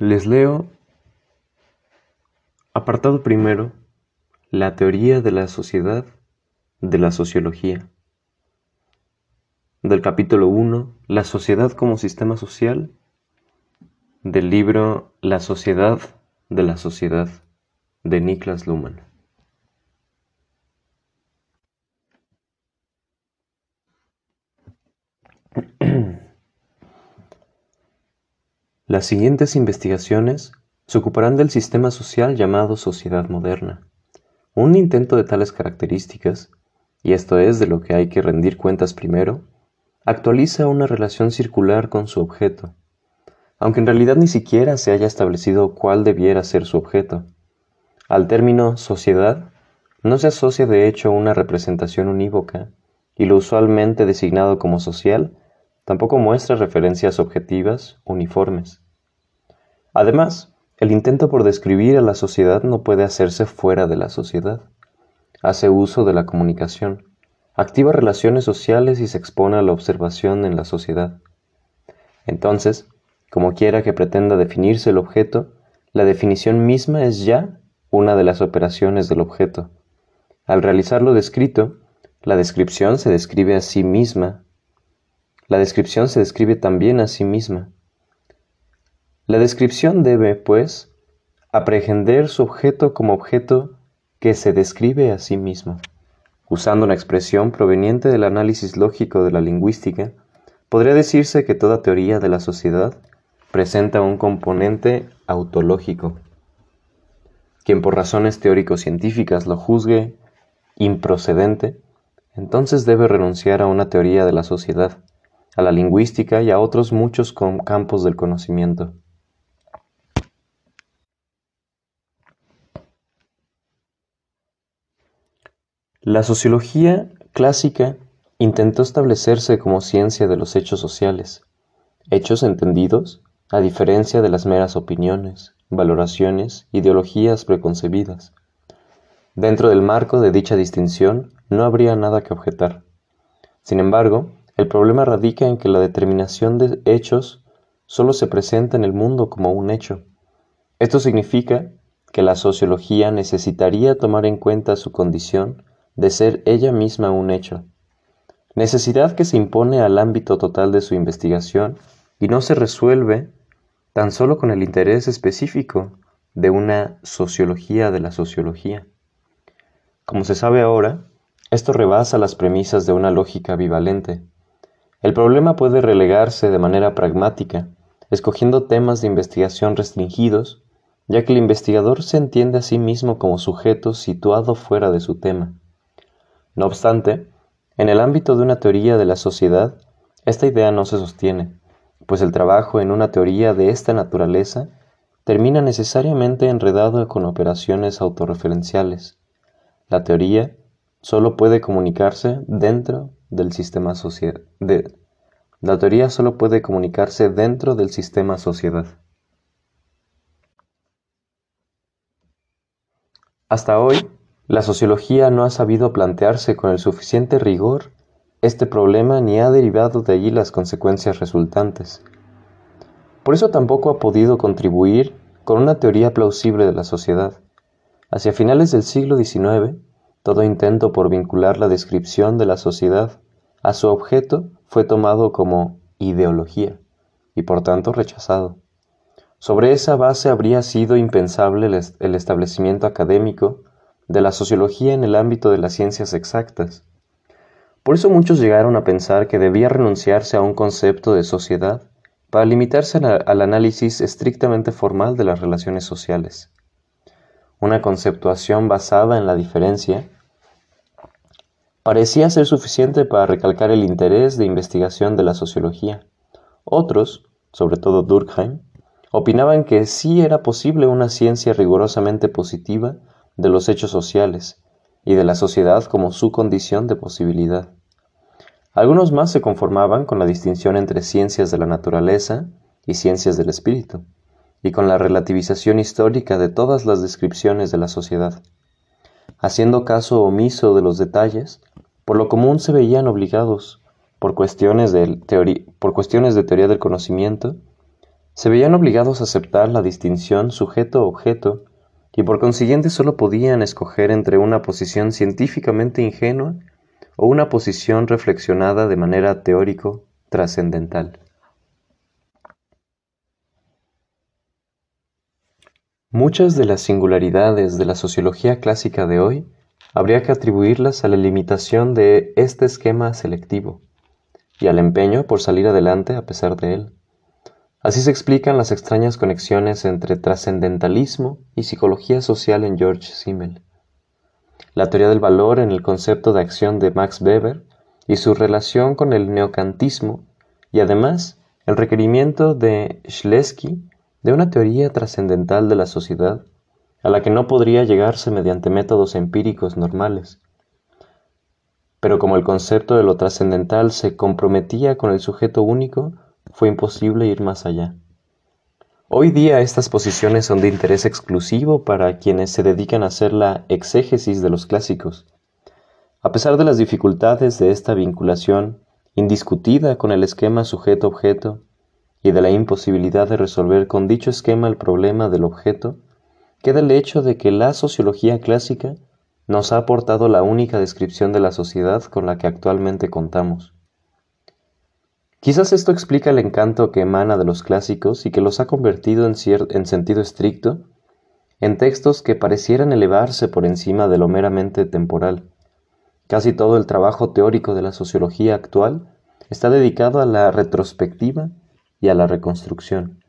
Les leo apartado primero, la teoría de la sociedad de la sociología. Del capítulo 1, la sociedad como sistema social, del libro La sociedad de la sociedad de Niklas Luhmann. Las siguientes investigaciones se ocuparán del sistema social llamado sociedad moderna. Un intento de tales características, y esto es de lo que hay que rendir cuentas primero, actualiza una relación circular con su objeto, aunque en realidad ni siquiera se haya establecido cuál debiera ser su objeto. Al término sociedad no se asocia de hecho una representación unívoca, y lo usualmente designado como social tampoco muestra referencias objetivas uniformes. Además, el intento por describir a la sociedad no puede hacerse fuera de la sociedad. Hace uso de la comunicación, activa relaciones sociales y se expone a la observación en la sociedad. Entonces, como quiera que pretenda definirse el objeto, la definición misma es ya una de las operaciones del objeto. Al realizar lo descrito, la descripción se describe a sí misma la descripción se describe también a sí misma. La descripción debe, pues, aprehender su objeto como objeto que se describe a sí mismo. Usando una expresión proveniente del análisis lógico de la lingüística, podría decirse que toda teoría de la sociedad presenta un componente autológico. Quien por razones teórico-científicas lo juzgue improcedente, entonces debe renunciar a una teoría de la sociedad a la lingüística y a otros muchos campos del conocimiento. La sociología clásica intentó establecerse como ciencia de los hechos sociales, hechos entendidos a diferencia de las meras opiniones, valoraciones, ideologías preconcebidas. Dentro del marco de dicha distinción no habría nada que objetar. Sin embargo, el problema radica en que la determinación de hechos solo se presenta en el mundo como un hecho. Esto significa que la sociología necesitaría tomar en cuenta su condición de ser ella misma un hecho, necesidad que se impone al ámbito total de su investigación y no se resuelve tan solo con el interés específico de una sociología de la sociología. Como se sabe ahora, esto rebasa las premisas de una lógica bivalente, el problema puede relegarse de manera pragmática, escogiendo temas de investigación restringidos, ya que el investigador se entiende a sí mismo como sujeto situado fuera de su tema. No obstante, en el ámbito de una teoría de la sociedad, esta idea no se sostiene, pues el trabajo en una teoría de esta naturaleza termina necesariamente enredado con operaciones autorreferenciales. La teoría solo puede comunicarse dentro del sistema sociedad. la teoría solo puede comunicarse dentro del sistema sociedad. Hasta hoy, la sociología no ha sabido plantearse con el suficiente rigor este problema ni ha derivado de allí las consecuencias resultantes. Por eso tampoco ha podido contribuir con una teoría plausible de la sociedad. Hacia finales del siglo XIX, todo intento por vincular la descripción de la sociedad a su objeto fue tomado como ideología y por tanto rechazado. Sobre esa base habría sido impensable el establecimiento académico de la sociología en el ámbito de las ciencias exactas. Por eso muchos llegaron a pensar que debía renunciarse a un concepto de sociedad para limitarse al análisis estrictamente formal de las relaciones sociales. Una conceptuación basada en la diferencia parecía ser suficiente para recalcar el interés de investigación de la sociología. Otros, sobre todo Durkheim, opinaban que sí era posible una ciencia rigurosamente positiva de los hechos sociales y de la sociedad como su condición de posibilidad. Algunos más se conformaban con la distinción entre ciencias de la naturaleza y ciencias del espíritu, y con la relativización histórica de todas las descripciones de la sociedad. Haciendo caso omiso de los detalles, por lo común se veían obligados, por cuestiones de, teoría del conocimiento, se veían obligados a aceptar la distinción sujeto-objeto y por consiguiente solo podían escoger entre una posición científicamente ingenua o una posición reflexionada de manera teórico trascendental. Muchas de las singularidades de la sociología clásica de hoy habría que atribuirlas a la limitación de este esquema selectivo y al empeño por salir adelante a pesar de él. Así se explican las extrañas conexiones entre trascendentalismo y psicología social en George Simmel, la teoría del valor en el concepto de acción de Max Weber y su relación con el neocantismo, y además el requerimiento de Schlesky de una teoría trascendental de la sociedad a la que no podría llegarse mediante métodos empíricos normales. Pero como el concepto de lo trascendental se comprometía con el sujeto único, fue imposible ir más allá. Hoy día estas posiciones son de interés exclusivo para quienes se dedican a hacer la exégesis de los clásicos. A pesar de las dificultades de esta vinculación indiscutida con el esquema sujeto-objeto y de la imposibilidad de resolver con dicho esquema el problema del objeto, queda el hecho de que la sociología clásica nos ha aportado la única descripción de la sociedad con la que actualmente contamos. Quizás esto explica el encanto que emana de los clásicos y que los ha convertido en, en sentido estricto en textos que parecieran elevarse por encima de lo meramente temporal. Casi todo el trabajo teórico de la sociología actual está dedicado a la retrospectiva y a la reconstrucción.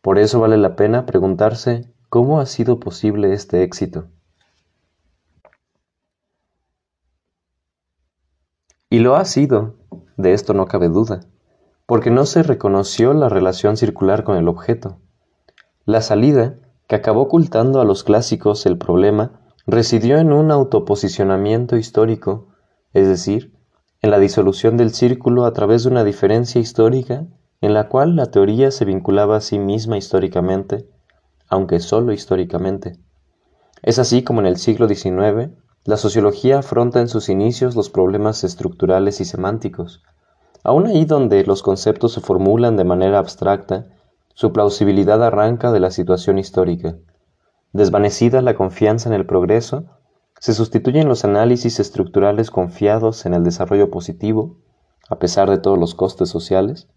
Por eso vale la pena preguntarse cómo ha sido posible este éxito. Y lo ha sido, de esto no cabe duda, porque no se reconoció la relación circular con el objeto. La salida, que acabó ocultando a los clásicos el problema, residió en un autoposicionamiento histórico, es decir, en la disolución del círculo a través de una diferencia histórica en la cual la teoría se vinculaba a sí misma históricamente, aunque sólo históricamente. Es así como en el siglo XIX la sociología afronta en sus inicios los problemas estructurales y semánticos. Aún ahí donde los conceptos se formulan de manera abstracta, su plausibilidad arranca de la situación histórica. Desvanecida la confianza en el progreso, se sustituyen los análisis estructurales confiados en el desarrollo positivo, a pesar de todos los costes sociales,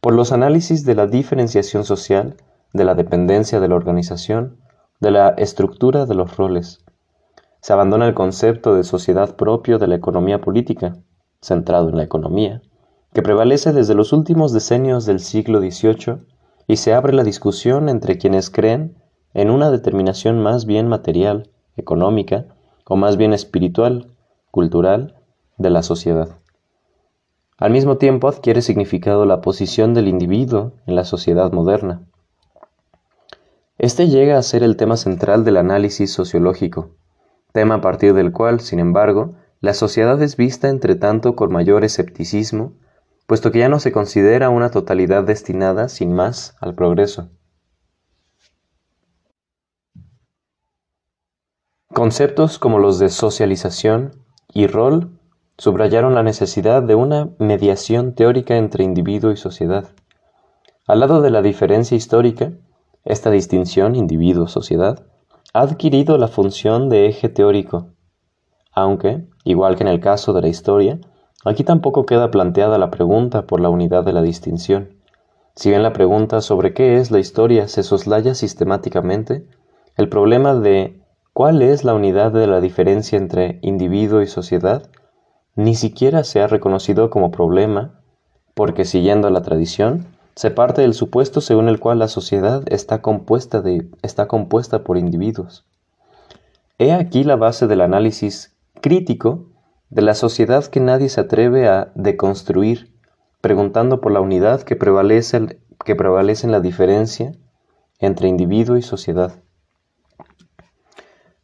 por los análisis de la diferenciación social, de la dependencia de la organización, de la estructura de los roles, se abandona el concepto de sociedad propio de la economía política, centrado en la economía, que prevalece desde los últimos decenios del siglo XVIII y se abre la discusión entre quienes creen en una determinación más bien material, económica, o más bien espiritual, cultural, de la sociedad. Al mismo tiempo adquiere significado la posición del individuo en la sociedad moderna. Este llega a ser el tema central del análisis sociológico, tema a partir del cual, sin embargo, la sociedad es vista entre tanto con mayor escepticismo, puesto que ya no se considera una totalidad destinada sin más al progreso. Conceptos como los de socialización y rol subrayaron la necesidad de una mediación teórica entre individuo y sociedad. Al lado de la diferencia histórica, esta distinción individuo-sociedad ha adquirido la función de eje teórico, aunque, igual que en el caso de la historia, aquí tampoco queda planteada la pregunta por la unidad de la distinción. Si bien la pregunta sobre qué es la historia se soslaya sistemáticamente, el problema de cuál es la unidad de la diferencia entre individuo y sociedad ni siquiera se ha reconocido como problema, porque siguiendo la tradición, se parte del supuesto según el cual la sociedad está compuesta, de, está compuesta por individuos. He aquí la base del análisis crítico de la sociedad que nadie se atreve a deconstruir, preguntando por la unidad que prevalece, que prevalece en la diferencia entre individuo y sociedad.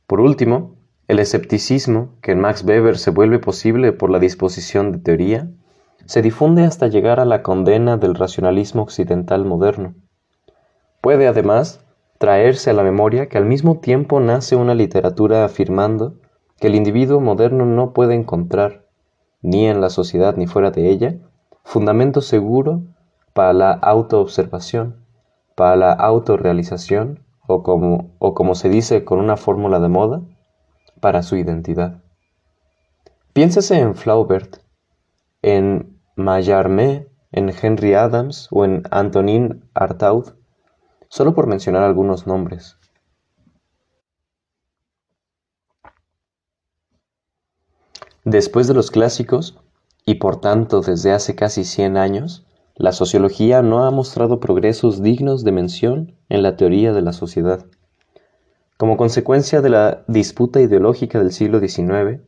Por último, el escepticismo, que en Max Weber se vuelve posible por la disposición de teoría, se difunde hasta llegar a la condena del racionalismo occidental moderno. Puede, además, traerse a la memoria que al mismo tiempo nace una literatura afirmando que el individuo moderno no puede encontrar, ni en la sociedad ni fuera de ella, fundamento seguro para la autoobservación, para la autorrealización o como, o como se dice con una fórmula de moda, para su identidad. Piénsese en Flaubert, en Mallarmé, en Henry Adams o en Antonin Artaud, solo por mencionar algunos nombres. Después de los clásicos, y por tanto desde hace casi 100 años, la sociología no ha mostrado progresos dignos de mención en la teoría de la sociedad. Como consecuencia de la disputa ideológica del siglo XIX,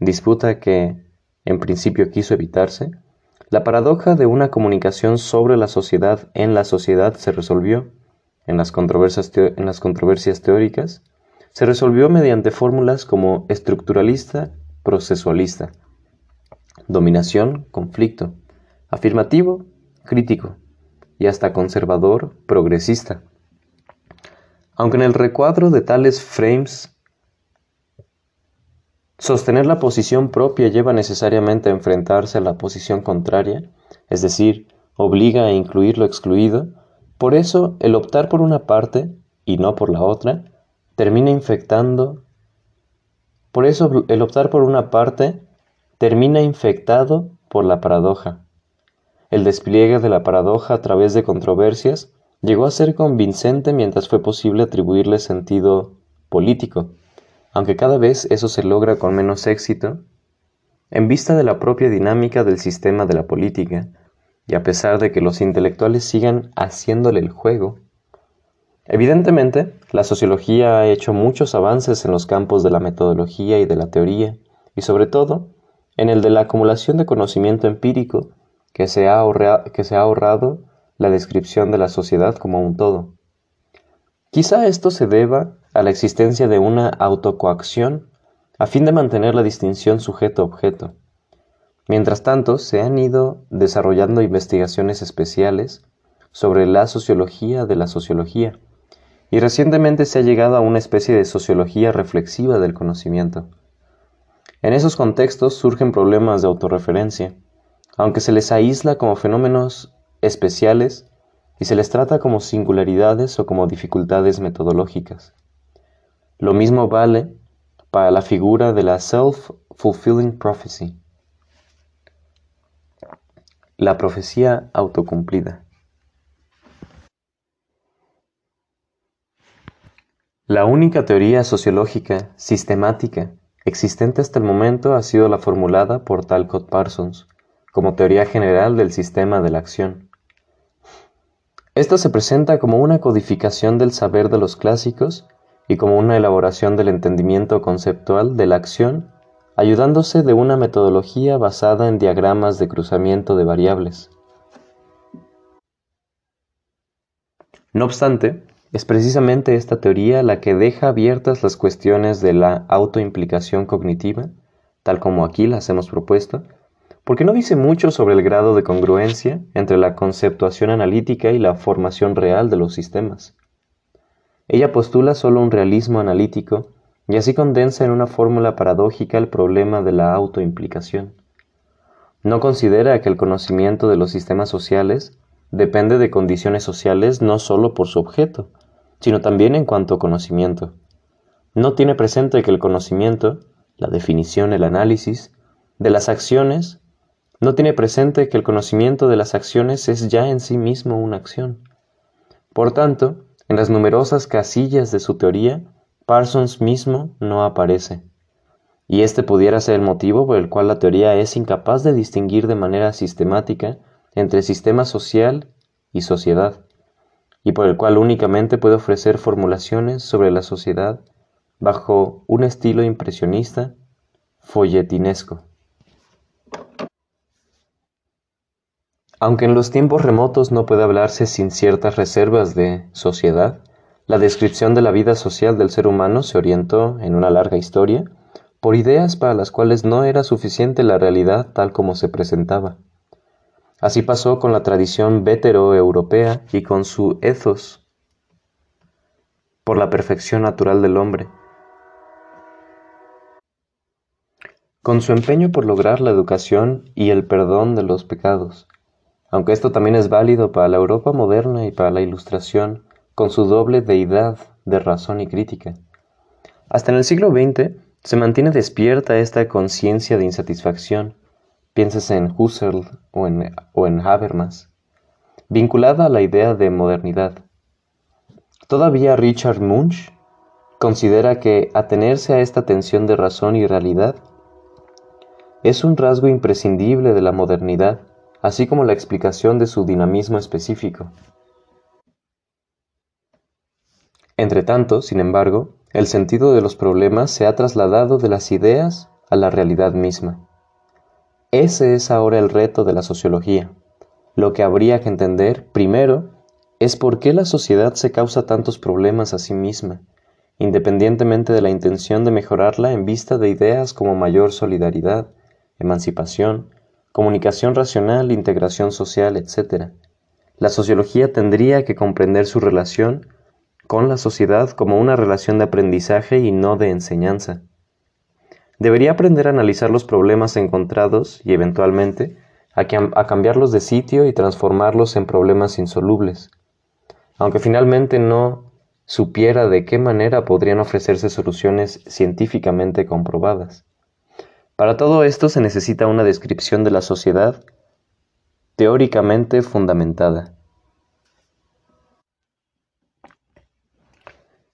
disputa que en principio quiso evitarse, la paradoja de una comunicación sobre la sociedad en la sociedad se resolvió, en las controversias, teóricas, se resolvió mediante fórmulas como estructuralista, procesualista, dominación, conflicto, afirmativo, crítico y hasta conservador progresista. Aunque en el recuadro de tales frames sostener la posición propia lleva necesariamente a enfrentarse a la posición contraria, es decir, obliga a incluir lo excluido, por eso el optar por una parte y no por la otra termina infectando. Por eso el optar por una parte termina infectado por la paradoja. El despliegue de la paradoja a través de controversias llegó a ser convincente mientras fue posible atribuirle sentido político, aunque cada vez eso se logra con menos éxito, en vista de la propia dinámica del sistema de la política, y a pesar de que los intelectuales sigan haciéndole el juego. Evidentemente, la sociología ha hecho muchos avances en los campos de la metodología y de la teoría, y sobre todo en el de la acumulación de conocimiento empírico que se ha, ahorrado la descripción de la sociedad como un todo. Quizá esto se deba a la existencia de una autocoacción a fin de mantener la distinción sujeto-objeto. Mientras tanto, se han ido desarrollando investigaciones especiales sobre la sociología de la sociología, y recientemente se ha llegado a una especie de sociología reflexiva del conocimiento. En esos contextos surgen problemas de autorreferencia, aunque se les aísla como fenómenos especiales y se les trata como singularidades o como dificultades metodológicas. Lo mismo vale para la figura de la self-fulfilling prophecy, la profecía autocumplida. La única teoría sociológica sistemática existente hasta el momento ha sido la formulada por Talcott Parsons, como teoría general del sistema de la acción. Esta se presenta como una codificación del saber de los clásicos y como una elaboración del entendimiento conceptual de la acción, ayudándose de una metodología basada en diagramas de cruzamiento de variables. No obstante, es precisamente esta teoría la que deja abiertas las cuestiones de la autoimplicación cognitiva, tal como aquí las hemos propuesto, porque no dice mucho sobre el grado de congruencia entre la conceptuación analítica y la formación real de los sistemas. Ella postula solo un realismo analítico y así condensa en una fórmula paradójica el problema de la autoimplicación. No considera que el conocimiento de los sistemas sociales depende de condiciones sociales no solo por su objeto, sino también en cuanto a conocimiento. No tiene presente que el conocimiento, la definición, el análisis, de las acciones no tiene presente que el conocimiento de las acciones es ya en sí mismo una acción. Por tanto, en las numerosas casillas de su teoría, Parsons mismo no aparece. Y este pudiera ser el motivo por el cual la teoría es incapaz de distinguir de manera sistemática entre sistema social y sociedad, y por el cual únicamente puede ofrecer formulaciones sobre la sociedad bajo un estilo impresionista folletinesco. Aunque en los tiempos remotos no puede hablarse sin ciertas reservas de sociedad, la descripción de la vida social del ser humano se orientó, en una larga historia, por ideas para las cuales no era suficiente la realidad tal como se presentaba. Así pasó con la tradición vétero-europea y con su ethos por la perfección natural del hombre, con su empeño por lograr la educación y el perdón de los pecados, aunque esto también es válido para la Europa moderna y para la Ilustración, con su doble deidad de razón y crítica. Hasta en el siglo XX se mantiene despierta esta conciencia de insatisfacción, pienses en Husserl o en, o en Habermas, vinculada a la idea de modernidad. Todavía Richard Munch considera que atenerse a esta tensión de razón y realidad es un rasgo imprescindible de la modernidad, así como la explicación de su dinamismo específico. Entretanto, sin embargo, el sentido de los problemas se ha trasladado de las ideas a la realidad misma. Ese es ahora el reto de la sociología. Lo que habría que entender, primero, es por qué la sociedad se causa tantos problemas a sí misma, independientemente de la intención de mejorarla en vista de ideas como mayor solidaridad, emancipación, comunicación racional, integración social, etc. La sociología tendría que comprender su relación con la sociedad como una relación de aprendizaje y no de enseñanza. Debería aprender a analizar los problemas encontrados y eventualmente a, a, cambiarlos de sitio y transformarlos en problemas insolubles, aunque finalmente no supiera de qué manera podrían ofrecerse soluciones científicamente comprobadas. Para todo esto se necesita una descripción de la sociedad teóricamente fundamentada.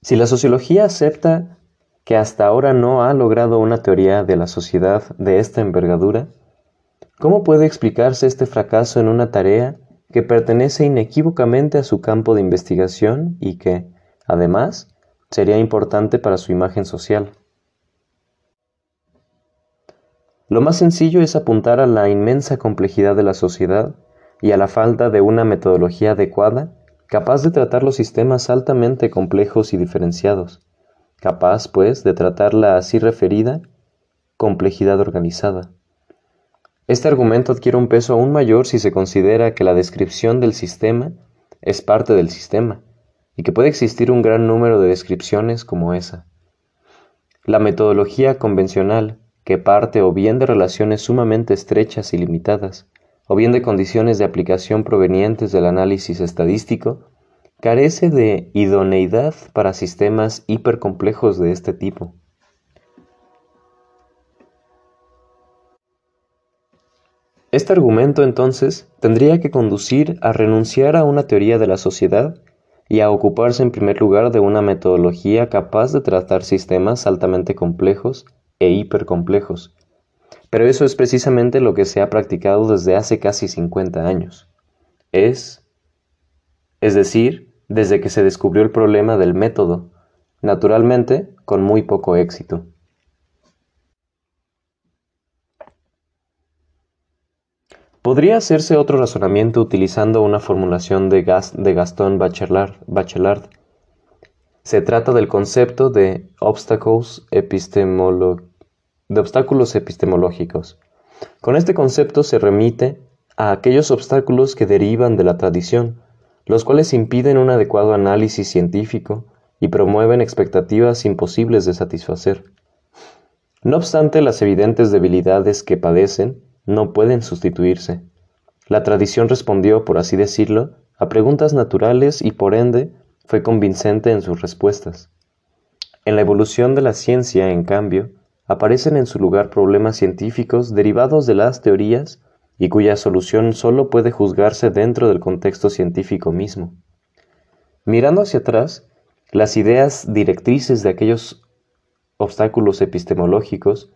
Si la sociología acepta que hasta ahora no ha logrado una teoría de la sociedad de esta envergadura, ¿cómo puede explicarse este fracaso en una tarea que pertenece inequívocamente a su campo de investigación y que, además, sería importante para su imagen social? Lo más sencillo es apuntar a la inmensa complejidad de la sociedad y a la falta de una metodología adecuada capaz de tratar los sistemas altamente complejos y diferenciados, capaz, pues, de tratar la así referida complejidad organizada. Este argumento adquiere un peso aún mayor si se considera que la descripción del sistema es parte del sistema, y que puede existir un gran número de descripciones como esa. La metodología convencional, que parte o bien de relaciones sumamente estrechas y limitadas, o bien de condiciones de aplicación provenientes del análisis estadístico, carece de idoneidad para sistemas hipercomplejos de este tipo. Este argumento entonces tendría que conducir a renunciar a una teoría de la sociedad y a ocuparse en primer lugar de una metodología capaz de tratar sistemas altamente complejos e hipercomplejos, pero eso es precisamente lo que se ha practicado desde hace casi 50 años. Es, es decir, desde que se descubrió el problema del método, naturalmente con muy poco éxito. Podría hacerse otro razonamiento utilizando una formulación de, de Gaston Bachelard. Se trata del concepto de obstacles epistemológicos de obstáculos epistemológicos. Con este concepto se remite a aquellos obstáculos que derivan de la tradición, los cuales impiden un adecuado análisis científico y promueven expectativas imposibles de satisfacer. No obstante, las evidentes debilidades que padecen no pueden sustituirse. La tradición respondió, por así decirlo, a preguntas naturales y por ende fue convincente en sus respuestas. En la evolución de la ciencia, en cambio, aparecen en su lugar problemas científicos derivados de las teorías y cuya solución sólo puede juzgarse dentro del contexto científico mismo. Mirando hacia atrás, las ideas directrices de aquellos obstáculos epistemológicos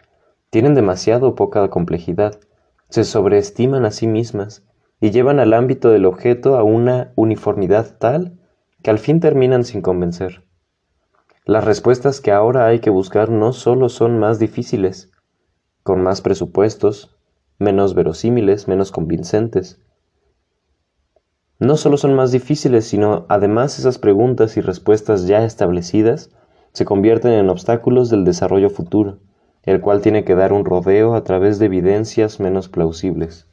tienen demasiado poca complejidad, se sobreestiman a sí mismas y llevan al ámbito del objeto a una uniformidad tal que al fin terminan sin convencer. Las respuestas que ahora hay que buscar no solo son más difíciles, con más presupuestos, menos verosímiles, menos convincentes. No solo son más difíciles, sino además esas preguntas y respuestas ya establecidas se convierten en obstáculos del desarrollo futuro, el cual tiene que dar un rodeo a través de evidencias menos plausibles.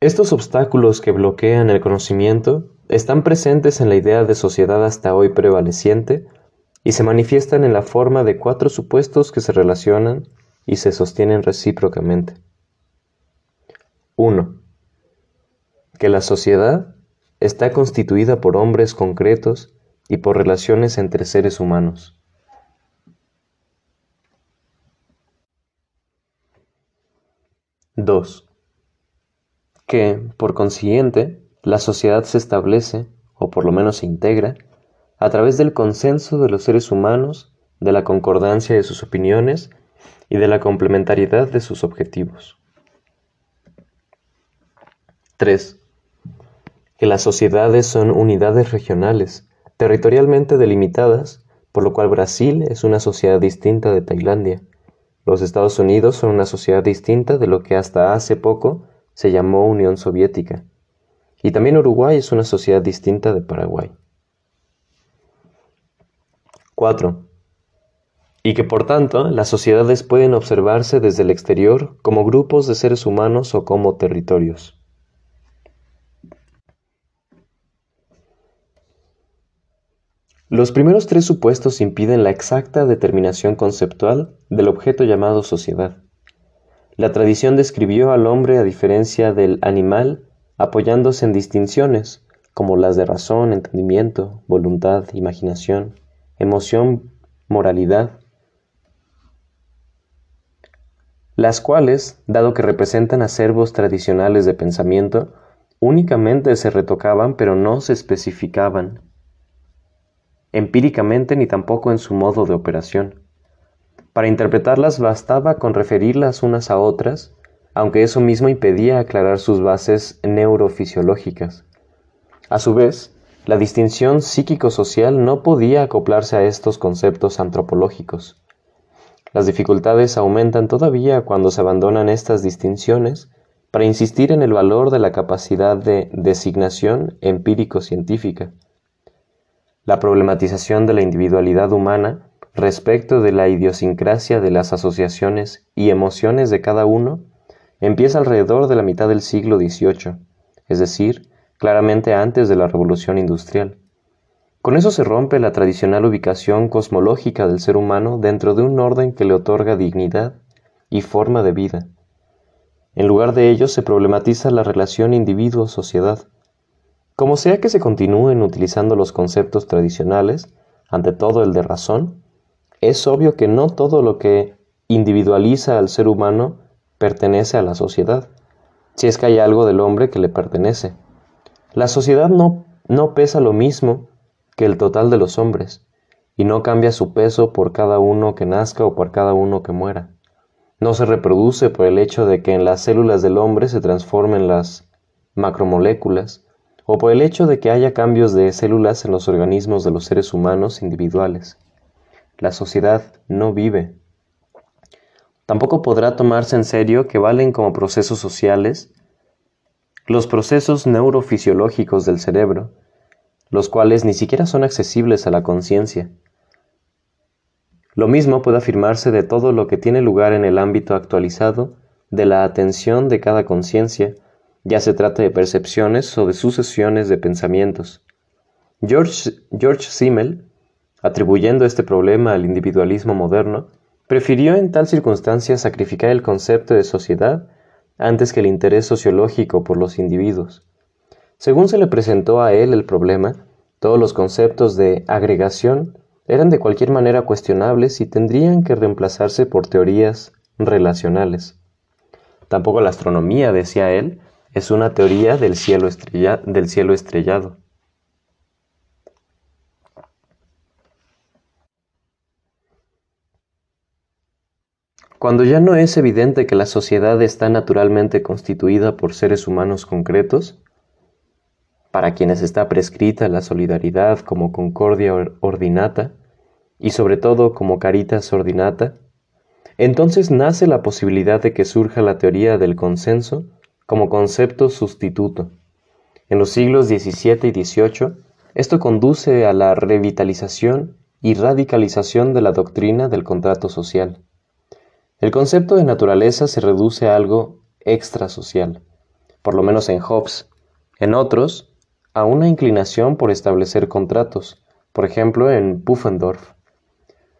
Estos obstáculos que bloquean el conocimiento están presentes en la idea de sociedad hasta hoy prevaleciente y se manifiestan en la forma de cuatro supuestos que se relacionan y se sostienen recíprocamente. 1. Que la sociedad está constituida por hombres concretos y por relaciones entre seres humanos. Dos. Que, por consiguiente, la sociedad se establece, o por lo menos se integra, a través del consenso de los seres humanos, de la concordancia de sus opiniones y de la complementariedad de sus objetivos. 3. Que las sociedades son unidades regionales, territorialmente delimitadas, por lo cual Brasil es una sociedad distinta de Tailandia. Los Estados Unidos son una sociedad distinta de lo que hasta hace poco se llamó Unión Soviética. Y también Uruguay es una sociedad distinta de Paraguay. 4. Y que por tanto las sociedades pueden observarse desde el exterior como grupos de seres humanos o como territorios. Los primeros tres supuestos impiden la exacta determinación conceptual del objeto llamado sociedad. La tradición describió al hombre a diferencia del animal apoyándose en distinciones como las de razón, entendimiento, voluntad, imaginación, emoción, moralidad, las cuales, dado que representan acervos tradicionales de pensamiento, únicamente se retocaban pero no se especificaban empíricamente ni tampoco en su modo de operación. Para interpretarlas bastaba con referirlas unas a otras, aunque eso mismo impedía aclarar sus bases neurofisiológicas. A su vez, la distinción psíquico-social no podía acoplarse a estos conceptos antropológicos. Las dificultades aumentan todavía cuando se abandonan estas distinciones para insistir en el valor de la capacidad de designación empírico-científica la problematización de la individualidad humana respecto de la idiosincrasia de las asociaciones y emociones de cada uno empieza alrededor de la mitad del siglo XVIII, es decir, claramente antes de la Revolución Industrial. Con eso se rompe la tradicional ubicación cosmológica del ser humano dentro de un orden que le otorga dignidad y forma de vida. En lugar de ello se problematiza la relación individuo-sociedad, como sea que se continúen utilizando los conceptos tradicionales, ante todo el de razón, es obvio que no todo lo que individualiza al ser humano pertenece a la sociedad, si es que hay algo del hombre que le pertenece. La sociedad no, no pesa lo mismo que el total de los hombres, y no cambia su peso por cada uno que nazca o por cada uno que muera. No se reproduce por el hecho de que en las células del hombre se transformen las macromoléculas, o por el hecho de que haya cambios de células en los organismos de los seres humanos individuales. La sociedad no vive. Tampoco podrá tomarse en serio que valen como procesos sociales los procesos neurofisiológicos del cerebro, los cuales ni siquiera son accesibles a la conciencia. Lo mismo puede afirmarse de todo lo que tiene lugar en el ámbito actualizado de la atención de cada conciencia, ya se trata de percepciones o de sucesiones de pensamientos. George, George Simmel, atribuyendo este problema al individualismo moderno, prefirió en tal circunstancia sacrificar el concepto de sociedad antes que el interés sociológico por los individuos. Según se le presentó a él el problema, todos los conceptos de agregación eran de cualquier manera cuestionables y tendrían que reemplazarse por teorías relacionales. Tampoco la astronomía, decía él, es una teoría del cielo, estrellado. Cuando ya no es evidente que la sociedad está naturalmente constituida por seres humanos concretos, para quienes está prescrita la solidaridad como concordia ordinata y sobre todo como caritas ordinata, entonces nace la posibilidad de que surja la teoría del consenso como concepto sustituto. En los siglos XVII y XVIII, esto conduce a la revitalización y radicalización de la doctrina del contrato social. El concepto de naturaleza se reduce a algo extrasocial, por lo menos en Hobbes. En otros, a una inclinación por establecer contratos, por ejemplo en Pufendorf.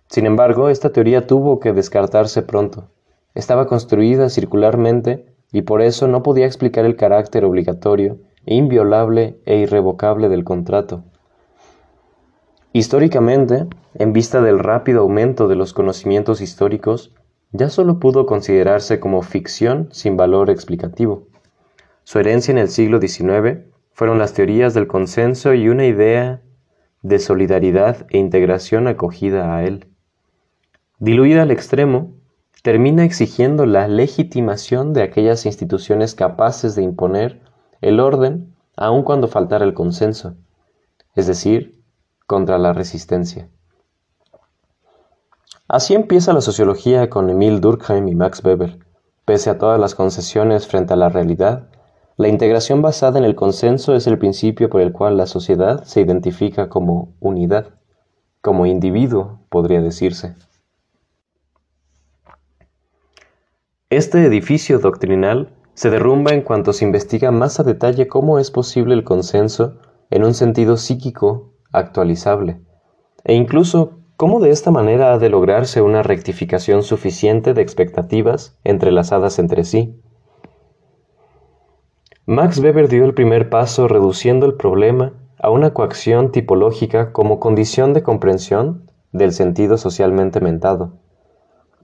Sin embargo, esta teoría tuvo que descartarse pronto. Estaba construida circularmente y por eso no podía explicar el carácter obligatorio, inviolable e irrevocable del contrato. Históricamente, en vista del rápido aumento de los conocimientos históricos, ya solo pudo considerarse como ficción sin valor explicativo. Su herencia en el siglo XIX fueron las teorías del consenso y una idea de solidaridad e integración acogida a él. Diluida al extremo, termina exigiendo la legitimación de aquellas instituciones capaces de imponer el orden aun cuando faltara el consenso, es decir, contra la resistencia. Así empieza la sociología con Emil Durkheim y Max Weber. Pese a todas las concesiones frente a la realidad, la integración basada en el consenso es el principio por el cual la sociedad se identifica como unidad, como individuo, podría decirse. Este edificio doctrinal se derrumba en cuanto se investiga más a detalle cómo es posible el consenso en un sentido psíquico actualizable, e incluso cómo de esta manera ha de lograrse una rectificación suficiente de expectativas entrelazadas entre sí. Max Weber dio el primer paso reduciendo el problema a una coacción tipológica como condición de comprensión del sentido socialmente mentado.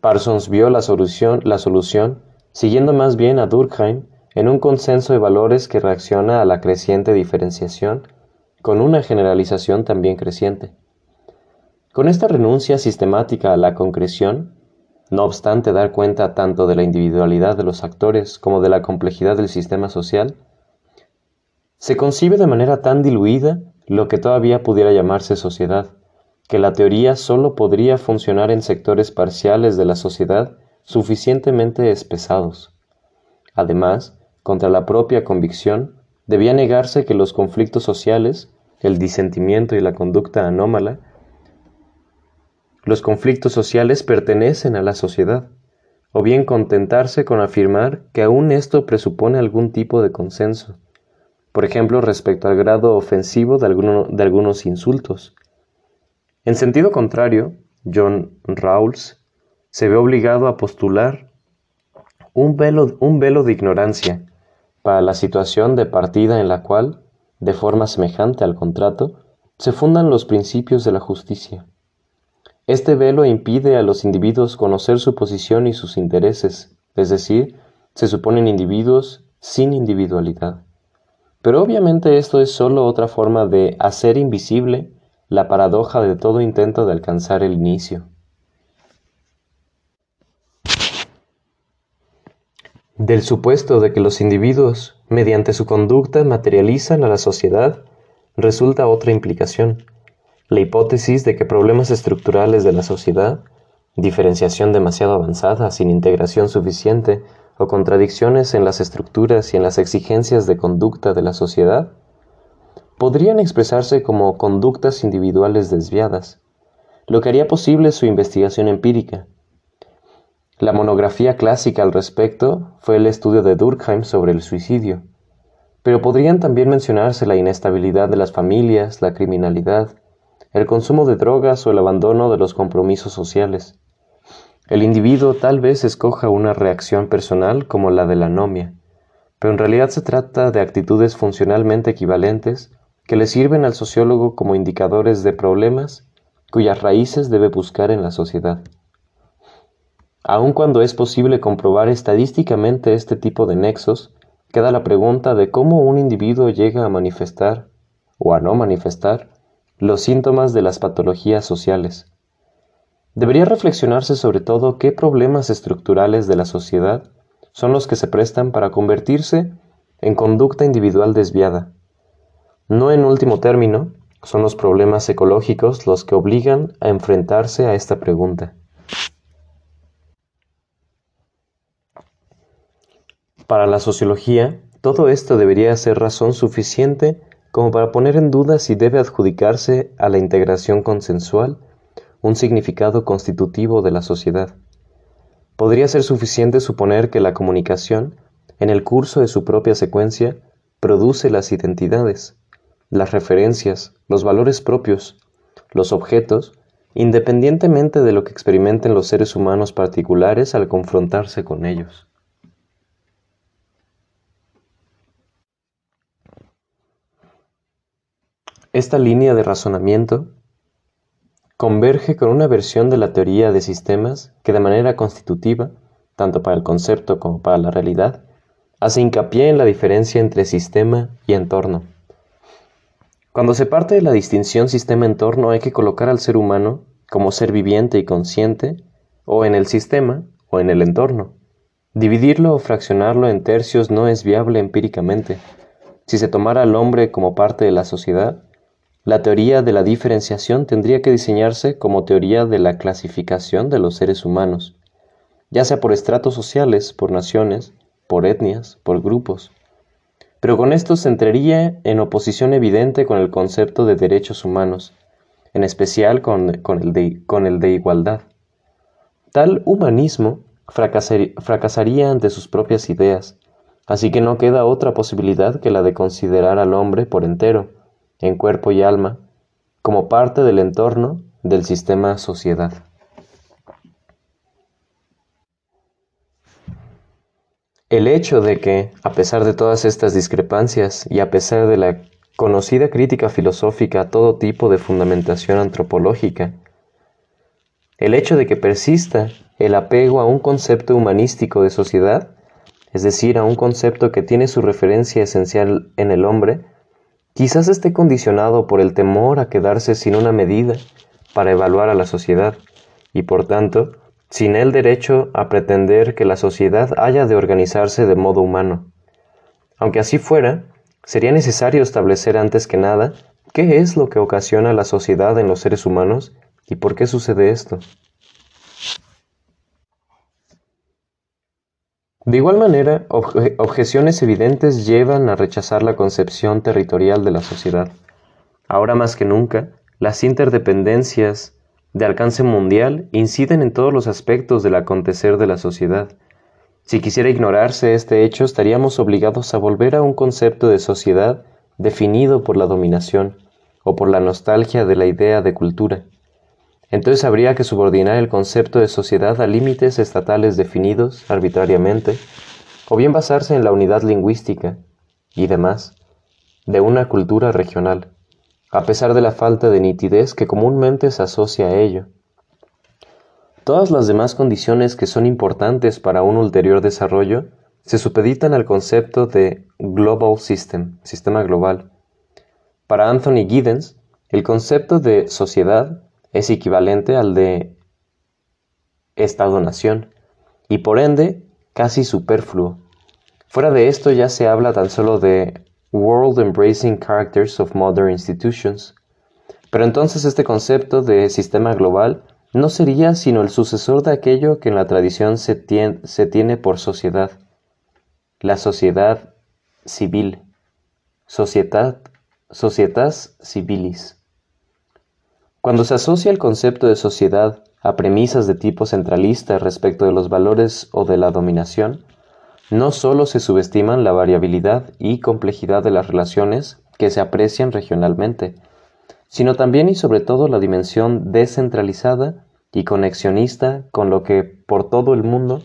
Parsons vio la solución, la solución siguiendo más bien a Durkheim en un consenso de valores que reacciona a la creciente diferenciación con una generalización también creciente. Con esta renuncia sistemática a la concreción, no obstante dar cuenta tanto de la individualidad de los actores como de la complejidad del sistema social, se concibe de manera tan diluida lo que todavía pudiera llamarse sociedad, que la teoría sólo podría funcionar en sectores parciales de la sociedad suficientemente espesados. Además, contra la propia convicción, debía negarse que los conflictos sociales, el disentimiento y la conducta anómala, los conflictos sociales pertenecen a la sociedad, o bien contentarse con afirmar que aún esto presupone algún tipo de consenso, por ejemplo respecto al grado ofensivo de, algunos insultos, en sentido contrario, John Rawls se ve obligado a postular un velo de ignorancia para la situación de partida en la cual, de forma semejante al contrato, se fundan los principios de la justicia. Este velo impide a los individuos conocer su posición y sus intereses, es decir, se suponen individuos sin individualidad. Pero obviamente esto es sólo otra forma de hacer invisible la paradoja de todo intento de alcanzar el inicio. Del supuesto de que los individuos, mediante su conducta, materializan a la sociedad, resulta otra implicación, la hipótesis de que problemas estructurales de la sociedad, diferenciación demasiado avanzada, sin integración suficiente, o contradicciones en las estructuras y en las exigencias de conducta de la sociedad, podrían expresarse como conductas individuales desviadas, lo que haría posible su investigación empírica. La monografía clásica al respecto fue el estudio de Durkheim sobre el suicidio, pero podrían también mencionarse la inestabilidad de las familias, la criminalidad, el consumo de drogas o el abandono de los compromisos sociales. El individuo tal vez escoja una reacción personal como la de la anomia, pero en realidad se trata de actitudes funcionalmente equivalentes que le sirven al sociólogo como indicadores de problemas cuyas raíces debe buscar en la sociedad. Aun cuando es posible comprobar estadísticamente este tipo de nexos, queda la pregunta de cómo un individuo llega a manifestar o a no manifestar los síntomas de las patologías sociales. Debería reflexionarse sobre todo qué problemas estructurales de la sociedad son los que se prestan para convertirse en conducta individual desviada, no en último término, son los problemas ecológicos los que obligan a enfrentarse a esta pregunta. Para la sociología, todo esto debería ser razón suficiente como para poner en duda si debe adjudicarse a la integración consensual un significado constitutivo de la sociedad. Podría ser suficiente suponer que la comunicación, en el curso de su propia secuencia, produce las identidades, las referencias, los valores propios, los objetos, independientemente de lo que experimenten los seres humanos particulares al confrontarse con ellos. Esta línea de razonamiento converge con una versión de la teoría de sistemas que de manera constitutiva, tanto para el concepto como para la realidad, hace hincapié en la diferencia entre sistema y entorno. Cuando se parte de la distinción sistema-entorno hay que colocar al ser humano como ser viviente y consciente, o en el sistema o en el entorno. Dividirlo o fraccionarlo en tercios no es viable empíricamente. Si se tomara al hombre como parte de la sociedad, la teoría de la diferenciación tendría que diseñarse como teoría de la clasificación de los seres humanos, ya sea por estratos sociales, por naciones, por etnias, por grupos. Pero con esto se entraría en oposición evidente con el concepto de derechos humanos, en especial con, el, de, igualdad. Tal humanismo fracasaría ante sus propias ideas, así que no queda otra posibilidad que la de considerar al hombre por entero, en cuerpo y alma, como parte del entorno del sistema sociedad. El hecho de que, a pesar de todas estas discrepancias y a pesar de la conocida crítica filosófica a todo tipo de fundamentación antropológica, el hecho de que persista el apego a un concepto humanístico de sociedad, es decir, a un concepto que tiene su referencia esencial en el hombre, quizás esté condicionado por el temor a quedarse sin una medida para evaluar a la sociedad y por tanto sin el derecho a pretender que la sociedad haya de organizarse de modo humano. Aunque así fuera, sería necesario establecer antes que nada qué es lo que ocasiona la sociedad en los seres humanos y por qué sucede esto. De igual manera, objeciones evidentes llevan a rechazar la concepción territorial de la sociedad. Ahora más que nunca, las interdependencias de alcance mundial inciden en todos los aspectos del acontecer de la sociedad. Si quisiera ignorarse este hecho, estaríamos obligados a volver a un concepto de sociedad definido por la dominación o por la nostalgia de la idea de cultura. Entonces habría que subordinar el concepto de sociedad a límites estatales definidos arbitrariamente, o bien basarse en la unidad lingüística y demás de una cultura regional, a pesar de la falta de nitidez que comúnmente se asocia a ello. Todas las demás condiciones que son importantes para un ulterior desarrollo se supeditan al concepto de Global System, sistema global. Para Anthony Giddens, el concepto de sociedad es equivalente al de Estado-nación y por ende casi superfluo. Fuera de esto ya se habla tan solo de World Embracing Characters of Modern Institutions. Pero entonces este concepto de sistema global no sería sino el sucesor de aquello que en la tradición se tiene, por sociedad, la sociedad civil, societas civilis. Cuando se asocia el concepto de sociedad a premisas de tipo centralista respecto de los valores o de la dominación, no sólo se subestiman la variabilidad y complejidad de las relaciones que se aprecian regionalmente, sino también y sobre todo la dimensión descentralizada y conexionista con lo que por todo el mundo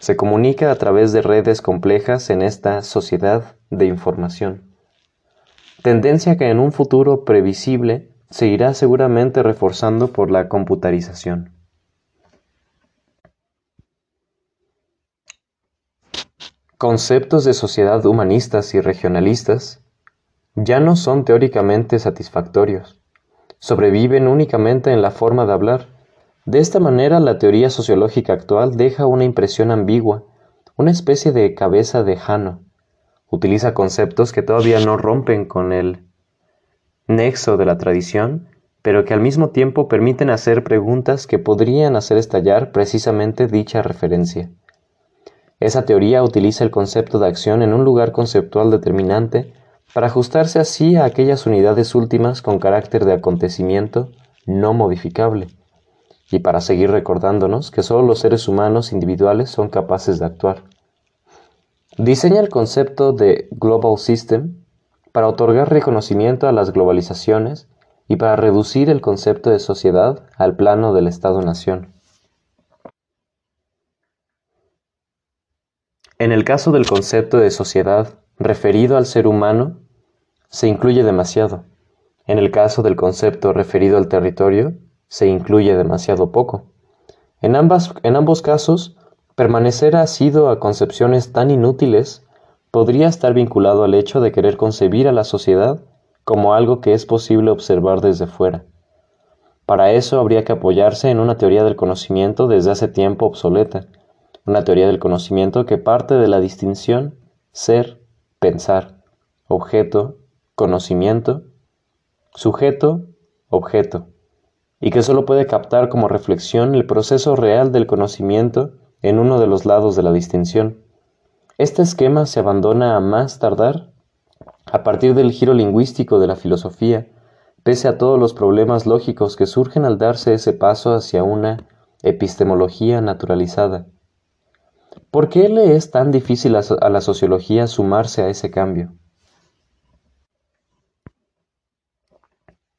se comunica a través de redes complejas en esta sociedad de información. Tendencia que en un futuro previsible se irá seguramente reforzando por la computarización. Conceptos de sociedad humanistas y regionalistas ya no son teóricamente satisfactorios, sobreviven únicamente en la forma de hablar. De esta manera la teoría sociológica actual deja una impresión ambigua, una especie de cabeza de Jano. Utiliza conceptos que todavía no rompen con el nexo de la tradición, pero que al mismo tiempo permiten hacer preguntas que podrían hacer estallar precisamente dicha referencia. Esa teoría utiliza el concepto de acción en un lugar conceptual determinante para ajustarse así a aquellas unidades últimas con carácter de acontecimiento no modificable, y para seguir recordándonos que solo los seres humanos individuales son capaces de actuar. Diseña el concepto de Global System para otorgar reconocimiento a las globalizaciones y para reducir el concepto de sociedad al plano del Estado-nación. En el caso del concepto de sociedad referido al ser humano, se incluye demasiado. En el caso del concepto referido al territorio, se incluye demasiado poco. En, ambos casos, permanecer asido a concepciones tan inútiles podría estar vinculado al hecho de querer concebir a la sociedad como algo que es posible observar desde fuera. Para eso habría que apoyarse en una teoría del conocimiento desde hace tiempo obsoleta, una teoría del conocimiento que parte de la distinción ser, pensar, objeto, conocimiento, sujeto, objeto, y que solo puede captar como reflexión el proceso real del conocimiento en uno de los lados de la distinción. Este esquema se abandona a más tardar a partir del giro lingüístico de la filosofía, pese a todos los problemas lógicos que surgen al darse ese paso hacia una epistemología naturalizada. ¿Por qué le es tan difícil a la sociología sumarse a ese cambio?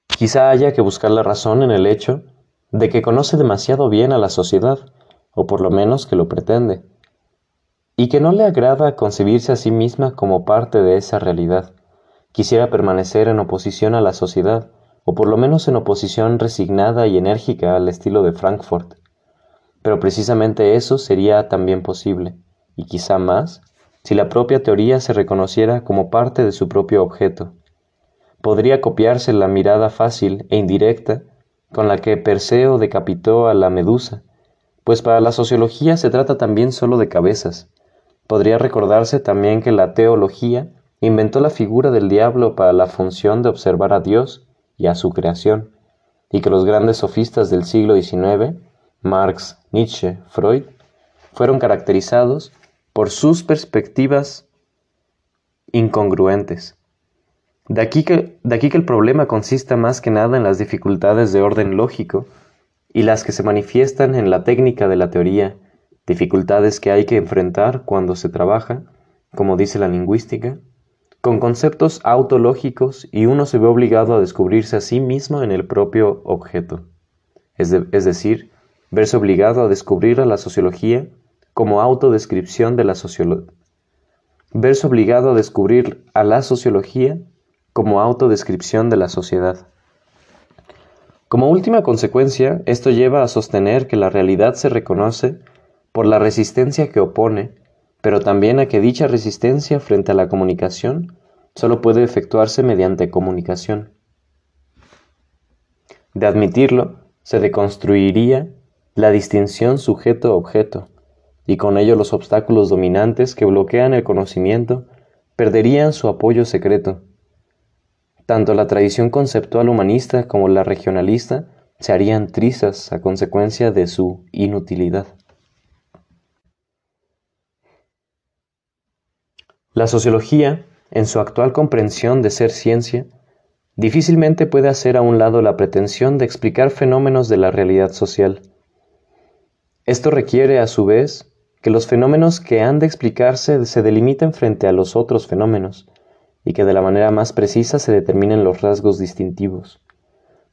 Quizá haya que buscar la razón en el hecho de que conoce demasiado bien a la sociedad, o por lo menos que lo pretende, y que no le agrada concebirse a sí misma como parte de esa realidad. Quisiera permanecer en oposición a la sociedad, o por lo menos en oposición resignada y enérgica al estilo de Frankfurt. Pero precisamente eso sería también posible, y quizá más, si la propia teoría se reconociera como parte de su propio objeto. Podría copiarse la mirada fácil e indirecta con la que Perseo decapitó a la medusa, pues para la sociología se trata también solo de cabezas. Podría recordarse también que la teología inventó la figura del diablo para la función de observar a Dios y a su creación, y que los grandes sofistas del siglo XIX, Marx, Nietzsche, Freud, fueron caracterizados por sus perspectivas incongruentes. De aquí, que, de aquí que el problema consista más que nada en las dificultades de orden lógico y las que se manifiestan en la técnica de la teoría, dificultades que hay que enfrentar cuando se trabaja, como dice la lingüística, con conceptos autológicos y uno se ve obligado a descubrirse a sí mismo en el propio objeto, es, es decir, verse obligado a descubrir a la sociología como autodescripción de la sociología, verse obligado a descubrir a la sociología como autodescripción de la sociedad. Como última consecuencia, esto lleva a sostener que la realidad se reconoce por la resistencia que opone, pero también a que dicha resistencia frente a la comunicación solo puede efectuarse mediante comunicación. De admitirlo, se deconstruiría la distinción sujeto-objeto, y con ello los obstáculos dominantes que bloquean el conocimiento perderían su apoyo secreto. Tanto la tradición conceptual humanista como la regionalista se harían trizas a consecuencia de su inutilidad. La sociología, en su actual comprensión de ser ciencia, difícilmente puede hacer a un lado la pretensión de explicar fenómenos de la realidad social. Esto requiere, a su vez, que los fenómenos que han de explicarse se delimiten frente a los otros fenómenos, y que de la manera más precisa se determinen los rasgos distintivos.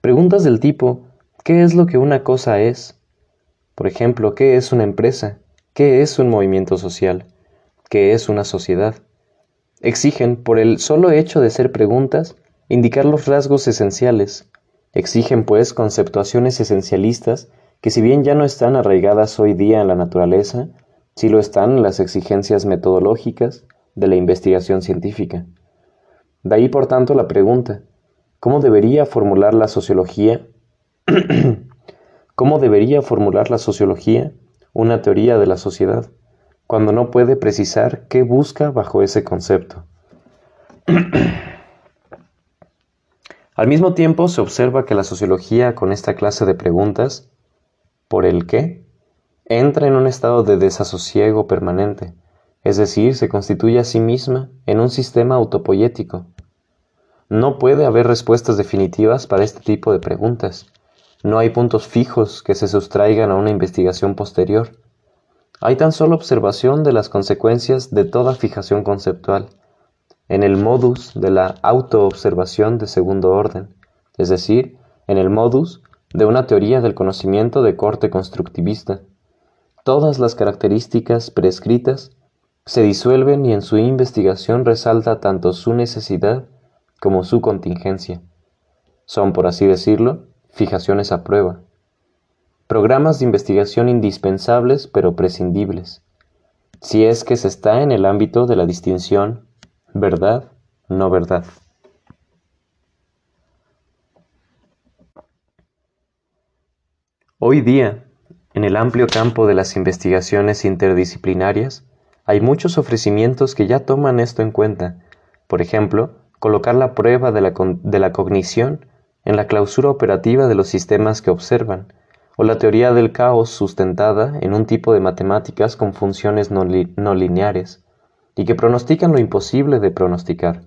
Preguntas del tipo ¿qué es lo que una cosa es? Por ejemplo, ¿qué es una empresa? ¿Qué es un movimiento social? ¿Qué es una sociedad? Exigen, por el solo hecho de ser preguntas, indicar los rasgos esenciales. Exigen, pues, conceptuaciones esencialistas que si bien ya no están arraigadas hoy día en la naturaleza, sí lo están las exigencias metodológicas de la investigación científica. De ahí, por tanto, la pregunta, ¿cómo debería formular la sociología? ¿Cómo debería formular la sociología una teoría de la sociedad cuando no puede precisar qué busca bajo ese concepto? Al mismo tiempo, se observa que la sociología con esta clase de preguntas, ¿por el qué?, entra en un estado de desasosiego permanente, es decir, se constituye a sí misma en un sistema autopoyético. No puede haber respuestas definitivas para este tipo de preguntas. No hay puntos fijos que se sustraigan a una investigación posterior. Hay tan solo observación de las consecuencias de toda fijación conceptual, en el modus de la autoobservación de segundo orden, es decir, en el modus de una teoría del conocimiento de corte constructivista todas las características prescritas se disuelven y en su investigación resalta tanto su necesidad como su contingencia. Son, por así decirlo, fijaciones a prueba. Programas de investigación indispensables pero prescindibles, si es que se está en el ámbito de la distinción verdad-no verdad. Hoy día, en el amplio campo de las investigaciones interdisciplinarias, hay muchos ofrecimientos que ya toman esto en cuenta. Por ejemplo, colocar la prueba de la, de la cognición en la clausura operativa de los sistemas que observan, o la teoría del caos sustentada en un tipo de matemáticas con funciones no, lineares, y que pronostican lo imposible de pronosticar,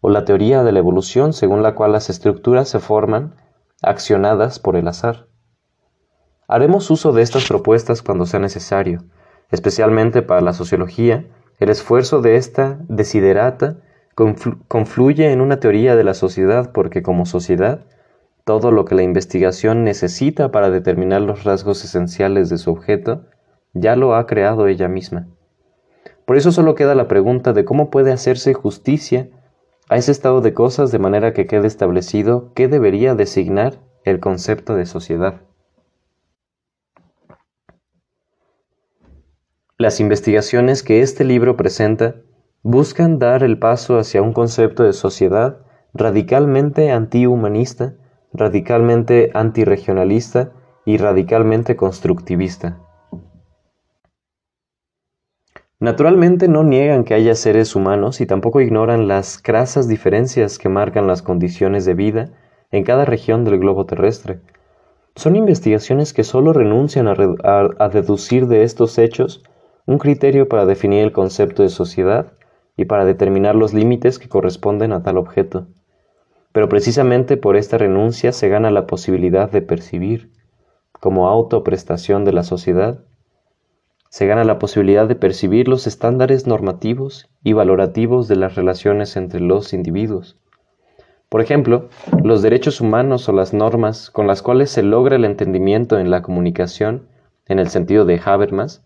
o la teoría de la evolución según la cual las estructuras se forman accionadas por el azar. Haremos uso de estas propuestas cuando sea necesario, especialmente para la sociología, el esfuerzo de esta desiderata confluye en una teoría de la sociedad porque como sociedad, todo lo que la investigación necesita para determinar los rasgos esenciales de su objeto, ya lo ha creado ella misma. Por eso solo queda la pregunta de cómo puede hacerse justicia a ese estado de cosas de manera que quede establecido qué debería designar el concepto de sociedad. Las investigaciones que este libro presenta buscan dar el paso hacia un concepto de sociedad radicalmente antihumanista, radicalmente antirregionalista y radicalmente constructivista. Naturalmente no niegan que haya seres humanos y tampoco ignoran las crasas diferencias que marcan las condiciones de vida en cada región del globo terrestre. Son investigaciones que solo renuncian a, a deducir de estos hechos un criterio para definir el concepto de sociedad y para determinar los límites que corresponden a tal objeto. Pero precisamente por esta renuncia se gana la posibilidad de percibir, como autoprestación de la sociedad, se gana la posibilidad de percibir los estándares normativos y valorativos de las relaciones entre los individuos. Por ejemplo, los derechos humanos o las normas con las cuales se logra el entendimiento en la comunicación, en el sentido de Habermas,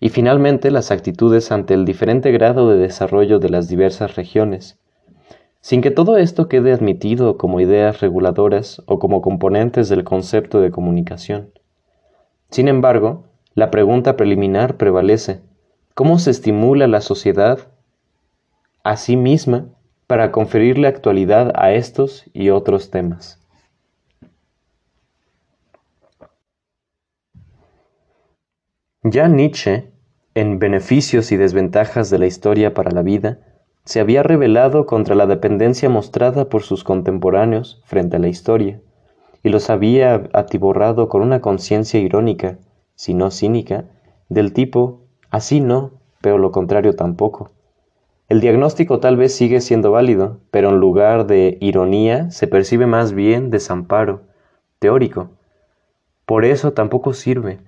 y finalmente las actitudes ante el diferente grado de desarrollo de las diversas regiones, sin que todo esto quede admitido como ideas reguladoras o como componentes del concepto de comunicación. Sin embargo, la pregunta preliminar prevalece. ¿Cómo se estimula la sociedad a sí misma para conferirle actualidad a estos y otros temas? Ya Nietzsche, en Beneficios y desventajas de la historia para la vida, se había rebelado contra la dependencia mostrada por sus contemporáneos frente a la historia, y los había atiborrado con una conciencia irónica, si no cínica, del tipo así no, pero lo contrario tampoco. El diagnóstico tal vez sigue siendo válido, pero en lugar de ironía se percibe más bien desamparo, teórico. Por eso tampoco sirve,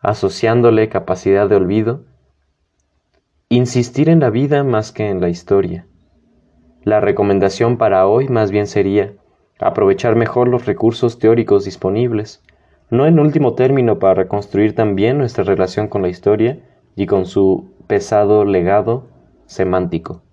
asociándole capacidad de olvido, insistir en la vida más que en la historia. La recomendación para hoy más bien sería aprovechar mejor los recursos teóricos disponibles, no en último término para reconstruir también nuestra relación con la historia y con su pesado legado semántico.